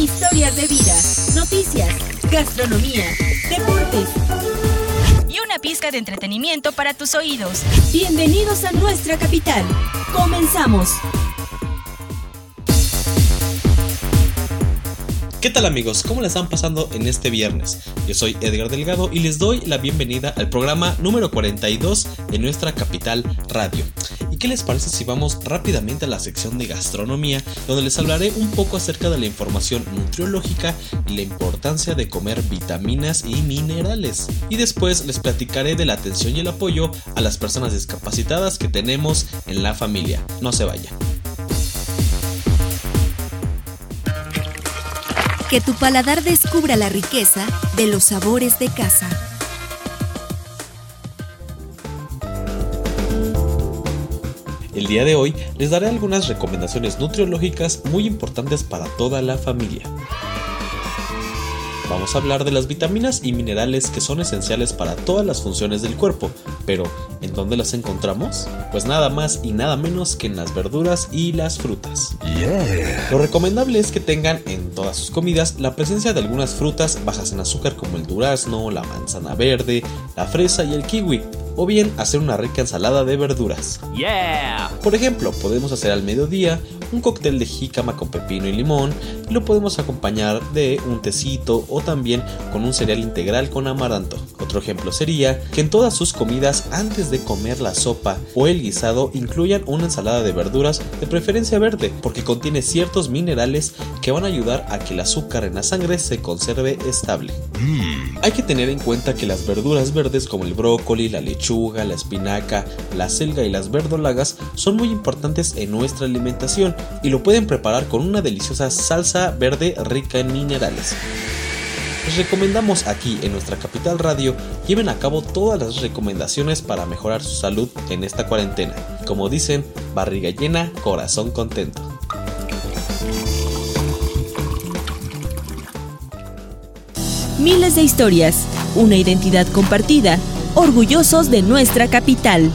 historias de vida, noticias, gastronomía, deportes y una pizca de entretenimiento para tus oídos. Bienvenidos a nuestra capital. Comenzamos. ¿Qué tal amigos? ¿Cómo la están pasando en este viernes? Yo soy Edgar Delgado y les doy la bienvenida al programa número 42 de nuestra capital radio. ¿Y qué les parece si vamos rápidamente a la sección de gastronomía, donde les hablaré un poco acerca de la información nutriológica y la importancia de comer vitaminas y minerales? Y después les platicaré de la atención y el apoyo a las personas discapacitadas que tenemos en la familia. No se vayan. Que tu paladar descubra la riqueza de los sabores de casa. El día de hoy les daré algunas recomendaciones nutriológicas muy importantes para toda la familia. Vamos a hablar de las vitaminas y minerales que son esenciales para todas las funciones del cuerpo, pero ¿en dónde las encontramos? Pues nada más y nada menos que en las verduras y las frutas. Lo recomendable es que tengan en todas sus comidas la presencia de algunas frutas bajas en azúcar como el durazno, la manzana verde, la fresa y el kiwi, o bien hacer una rica ensalada de verduras. Por ejemplo, podemos hacer al mediodía un cóctel de jícama con pepino y limón y lo podemos acompañar de un tecito o también con un cereal integral con amaranto. Otro ejemplo sería que en todas sus comidas antes de comer la sopa o el guisado incluyan una ensalada de verduras de preferencia verde porque contiene ciertos minerales que van a ayudar a que el azúcar en la sangre se conserve estable. Mm. Hay que tener en cuenta que las verduras verdes como el brócoli, la lechuga, la espinaca, la selga y las verdolagas son muy importantes en nuestra alimentación y lo pueden preparar con una deliciosa salsa verde rica en minerales. Les recomendamos aquí en nuestra capital radio lleven a cabo todas las recomendaciones para mejorar su salud en esta cuarentena. Como dicen, barriga llena, corazón contento. Miles de historias, una identidad compartida, orgullosos de nuestra capital.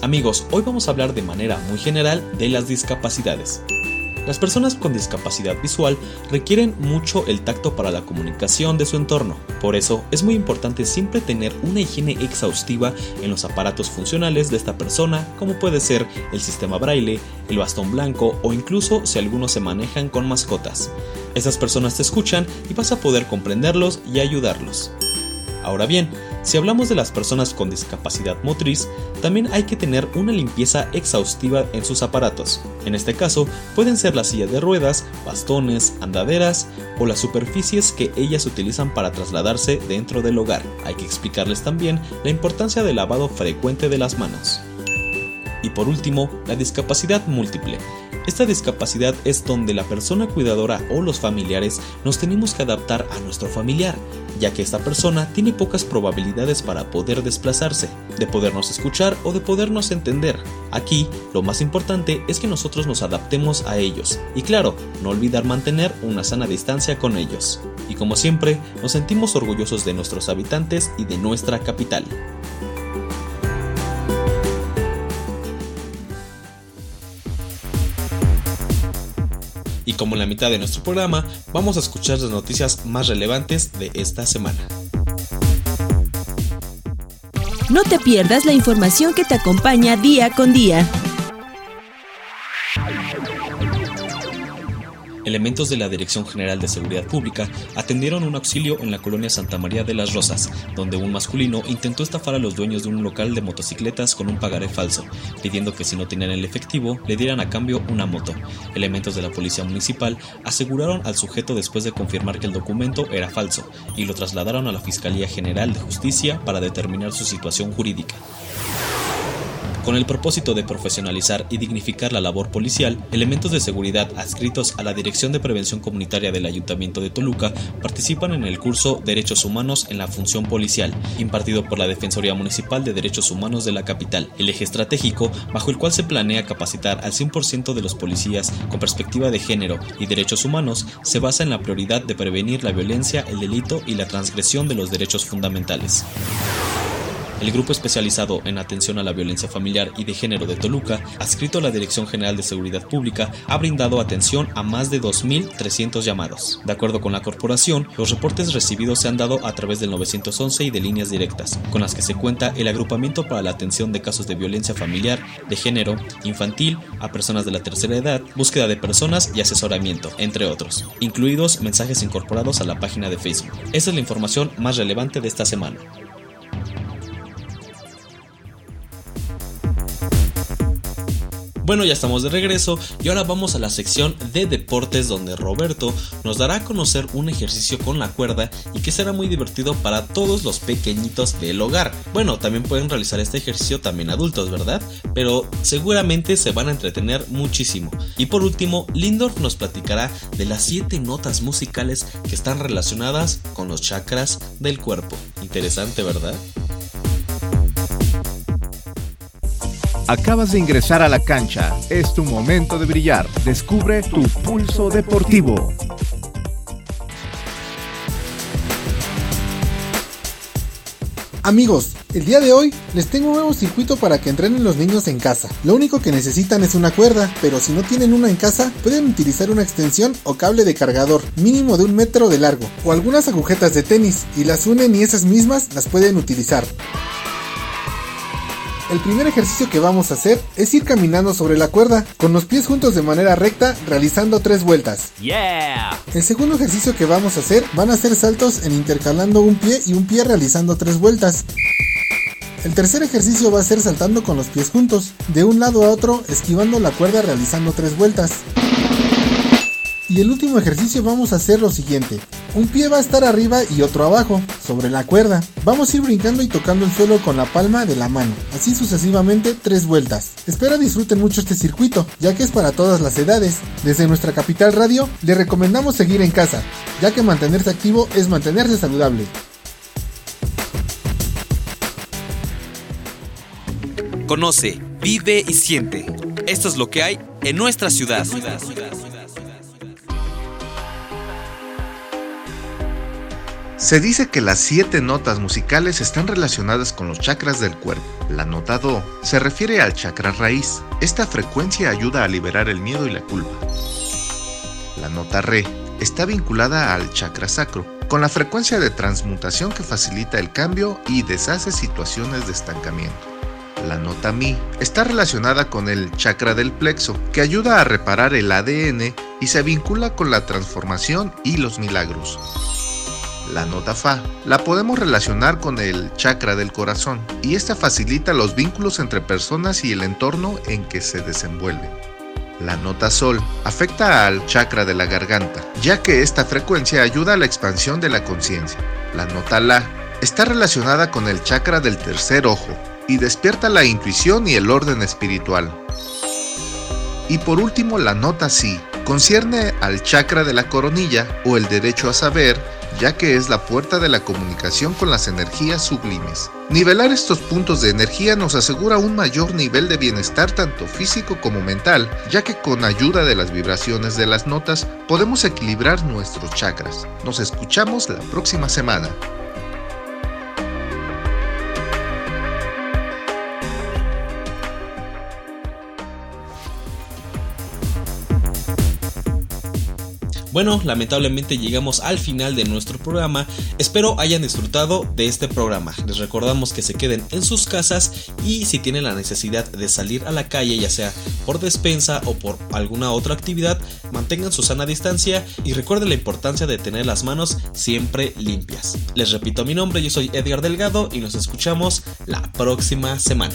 Amigos, hoy vamos a hablar de manera muy general de las discapacidades. Las personas con discapacidad visual requieren mucho el tacto para la comunicación de su entorno. Por eso es muy importante siempre tener una higiene exhaustiva en los aparatos funcionales de esta persona, como puede ser el sistema braille, el bastón blanco o incluso si algunos se manejan con mascotas. Esas personas te escuchan y vas a poder comprenderlos y ayudarlos. Ahora bien, si hablamos de las personas con discapacidad motriz, también hay que tener una limpieza exhaustiva en sus aparatos. En este caso, pueden ser las sillas de ruedas, bastones, andaderas o las superficies que ellas utilizan para trasladarse dentro del hogar. Hay que explicarles también la importancia del lavado frecuente de las manos. Y por último, la discapacidad múltiple. Esta discapacidad es donde la persona cuidadora o los familiares nos tenemos que adaptar a nuestro familiar, ya que esta persona tiene pocas probabilidades para poder desplazarse, de podernos escuchar o de podernos entender. Aquí, lo más importante es que nosotros nos adaptemos a ellos, y claro, no olvidar mantener una sana distancia con ellos. Y como siempre, nos sentimos orgullosos de nuestros habitantes y de nuestra capital. Como en la mitad de nuestro programa, vamos a escuchar las noticias más relevantes de esta semana. No te pierdas la información que te acompaña día con día. Elementos de la Dirección General de Seguridad Pública atendieron un auxilio en la colonia Santa María de las Rosas, donde un masculino intentó estafar a los dueños de un local de motocicletas con un pagaré falso, pidiendo que si no tenían el efectivo le dieran a cambio una moto. Elementos de la Policía Municipal aseguraron al sujeto después de confirmar que el documento era falso y lo trasladaron a la Fiscalía General de Justicia para determinar su situación jurídica. Con el propósito de profesionalizar y dignificar la labor policial, elementos de seguridad adscritos a la Dirección de Prevención Comunitaria del Ayuntamiento de Toluca participan en el curso Derechos Humanos en la Función Policial, impartido por la Defensoría Municipal de Derechos Humanos de la capital, el eje estratégico bajo el cual se planea capacitar al 100% de los policías con perspectiva de género y derechos humanos se basa en la prioridad de prevenir la violencia, el delito y la transgresión de los derechos fundamentales. El grupo especializado en atención a la violencia familiar y de género de Toluca, adscrito a la Dirección General de Seguridad Pública, ha brindado atención a más de 2.300 llamados. De acuerdo con la corporación, los reportes recibidos se han dado a través del 911 y de líneas directas, con las que se cuenta el agrupamiento para la atención de casos de violencia familiar, de género, infantil, a personas de la tercera edad, búsqueda de personas y asesoramiento, entre otros, incluidos mensajes incorporados a la página de Facebook. Esa es la información más relevante de esta semana. Bueno, ya estamos de regreso y ahora vamos a la sección de deportes donde Roberto nos dará a conocer un ejercicio con la cuerda y que será muy divertido para todos los pequeñitos del hogar. Bueno, también pueden realizar este ejercicio también adultos, ¿verdad? Pero seguramente se van a entretener muchísimo. Y por último, Lindorf nos platicará de las 7 notas musicales que están relacionadas con los chakras del cuerpo. Interesante, ¿verdad? Acabas de ingresar a la cancha. Es tu momento de brillar. Descubre tu pulso deportivo. Amigos, el día de hoy les tengo un nuevo circuito para que entrenen los niños en casa. Lo único que necesitan es una cuerda, pero si no tienen una en casa, pueden utilizar una extensión o cable de cargador, mínimo de un metro de largo, o algunas agujetas de tenis, y las unen y esas mismas las pueden utilizar. El primer ejercicio que vamos a hacer es ir caminando sobre la cuerda, con los pies juntos de manera recta, realizando tres vueltas. Yeah. El segundo ejercicio que vamos a hacer van a ser saltos en intercalando un pie y un pie realizando tres vueltas. El tercer ejercicio va a ser saltando con los pies juntos, de un lado a otro, esquivando la cuerda realizando tres vueltas. Y el último ejercicio vamos a hacer lo siguiente. Un pie va a estar arriba y otro abajo, sobre la cuerda. Vamos a ir brincando y tocando el suelo con la palma de la mano, así sucesivamente tres vueltas. Espero disfruten mucho este circuito, ya que es para todas las edades. Desde nuestra capital radio, le recomendamos seguir en casa, ya que mantenerse activo es mantenerse saludable. Conoce, vive y siente. Esto es lo que hay en nuestra ciudad. Se dice que las siete notas musicales están relacionadas con los chakras del cuerpo. La nota Do se refiere al chakra raíz. Esta frecuencia ayuda a liberar el miedo y la culpa. La nota Re está vinculada al chakra sacro, con la frecuencia de transmutación que facilita el cambio y deshace situaciones de estancamiento. La nota Mi está relacionada con el chakra del plexo, que ayuda a reparar el ADN y se vincula con la transformación y los milagros. La nota Fa la podemos relacionar con el chakra del corazón y esta facilita los vínculos entre personas y el entorno en que se desenvuelven. La nota Sol afecta al chakra de la garganta, ya que esta frecuencia ayuda a la expansión de la conciencia. La nota La está relacionada con el chakra del tercer ojo y despierta la intuición y el orden espiritual. Y por último, la nota Si concierne al chakra de la coronilla o el derecho a saber ya que es la puerta de la comunicación con las energías sublimes. Nivelar estos puntos de energía nos asegura un mayor nivel de bienestar tanto físico como mental, ya que con ayuda de las vibraciones de las notas podemos equilibrar nuestros chakras. Nos escuchamos la próxima semana. Bueno, lamentablemente llegamos al final de nuestro programa. Espero hayan disfrutado de este programa. Les recordamos que se queden en sus casas y si tienen la necesidad de salir a la calle, ya sea por despensa o por alguna otra actividad, mantengan su sana distancia y recuerden la importancia de tener las manos siempre limpias. Les repito mi nombre, yo soy Edgar Delgado y nos escuchamos la próxima semana.